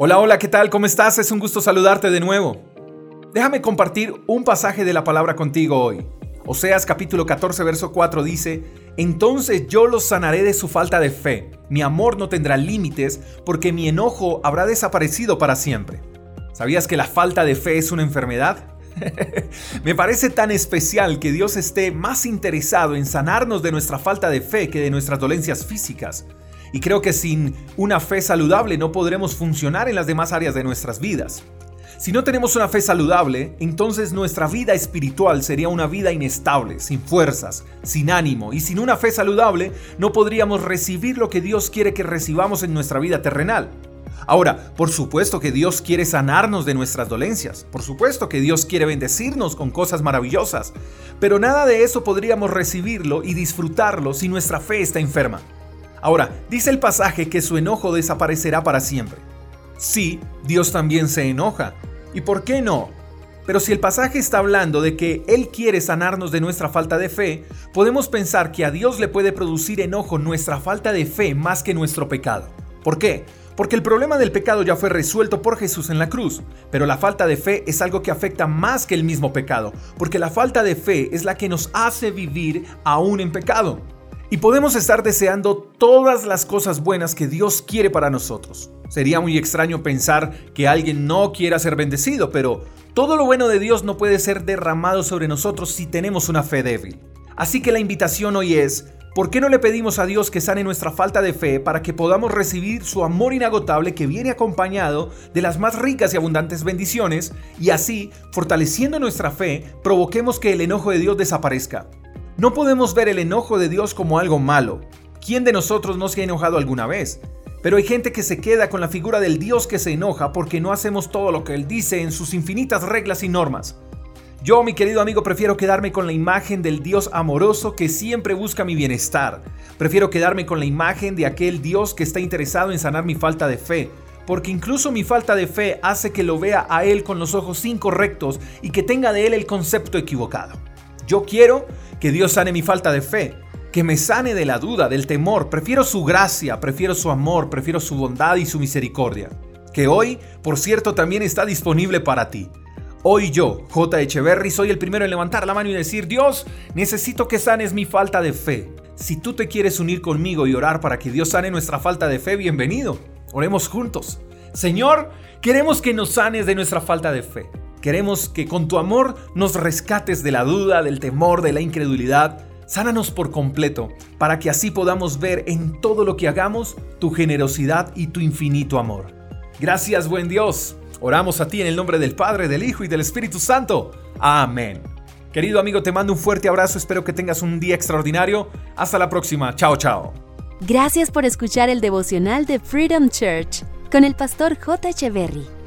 Hola, hola, ¿qué tal? ¿Cómo estás? Es un gusto saludarte de nuevo. Déjame compartir un pasaje de la palabra contigo hoy. Oseas capítulo 14, verso 4 dice, Entonces yo los sanaré de su falta de fe. Mi amor no tendrá límites porque mi enojo habrá desaparecido para siempre. ¿Sabías que la falta de fe es una enfermedad? Me parece tan especial que Dios esté más interesado en sanarnos de nuestra falta de fe que de nuestras dolencias físicas. Y creo que sin una fe saludable no podremos funcionar en las demás áreas de nuestras vidas. Si no tenemos una fe saludable, entonces nuestra vida espiritual sería una vida inestable, sin fuerzas, sin ánimo, y sin una fe saludable no podríamos recibir lo que Dios quiere que recibamos en nuestra vida terrenal. Ahora, por supuesto que Dios quiere sanarnos de nuestras dolencias, por supuesto que Dios quiere bendecirnos con cosas maravillosas, pero nada de eso podríamos recibirlo y disfrutarlo si nuestra fe está enferma. Ahora, dice el pasaje que su enojo desaparecerá para siempre. Sí, Dios también se enoja. ¿Y por qué no? Pero si el pasaje está hablando de que Él quiere sanarnos de nuestra falta de fe, podemos pensar que a Dios le puede producir enojo nuestra falta de fe más que nuestro pecado. ¿Por qué? Porque el problema del pecado ya fue resuelto por Jesús en la cruz, pero la falta de fe es algo que afecta más que el mismo pecado, porque la falta de fe es la que nos hace vivir aún en pecado. Y podemos estar deseando todas las cosas buenas que Dios quiere para nosotros. Sería muy extraño pensar que alguien no quiera ser bendecido, pero todo lo bueno de Dios no puede ser derramado sobre nosotros si tenemos una fe débil. Así que la invitación hoy es, ¿por qué no le pedimos a Dios que sane nuestra falta de fe para que podamos recibir su amor inagotable que viene acompañado de las más ricas y abundantes bendiciones y así, fortaleciendo nuestra fe, provoquemos que el enojo de Dios desaparezca? No podemos ver el enojo de Dios como algo malo. ¿Quién de nosotros no se ha enojado alguna vez? Pero hay gente que se queda con la figura del Dios que se enoja porque no hacemos todo lo que Él dice en sus infinitas reglas y normas. Yo, mi querido amigo, prefiero quedarme con la imagen del Dios amoroso que siempre busca mi bienestar. Prefiero quedarme con la imagen de aquel Dios que está interesado en sanar mi falta de fe, porque incluso mi falta de fe hace que lo vea a Él con los ojos incorrectos y que tenga de Él el concepto equivocado. Yo quiero que Dios sane mi falta de fe, que me sane de la duda, del temor. Prefiero su gracia, prefiero su amor, prefiero su bondad y su misericordia. Que hoy, por cierto, también está disponible para ti. Hoy yo, J. Echeverry, soy el primero en levantar la mano y decir, Dios, necesito que sanes mi falta de fe. Si tú te quieres unir conmigo y orar para que Dios sane nuestra falta de fe, bienvenido. Oremos juntos. Señor, queremos que nos sanes de nuestra falta de fe. Queremos que con tu amor nos rescates de la duda, del temor, de la incredulidad. Sánanos por completo, para que así podamos ver en todo lo que hagamos tu generosidad y tu infinito amor. Gracias, buen Dios. Oramos a ti en el nombre del Padre, del Hijo y del Espíritu Santo. Amén. Querido amigo, te mando un fuerte abrazo, espero que tengas un día extraordinario. Hasta la próxima. Chao, chao. Gracias por escuchar el devocional de Freedom Church con el pastor J. Echeverry.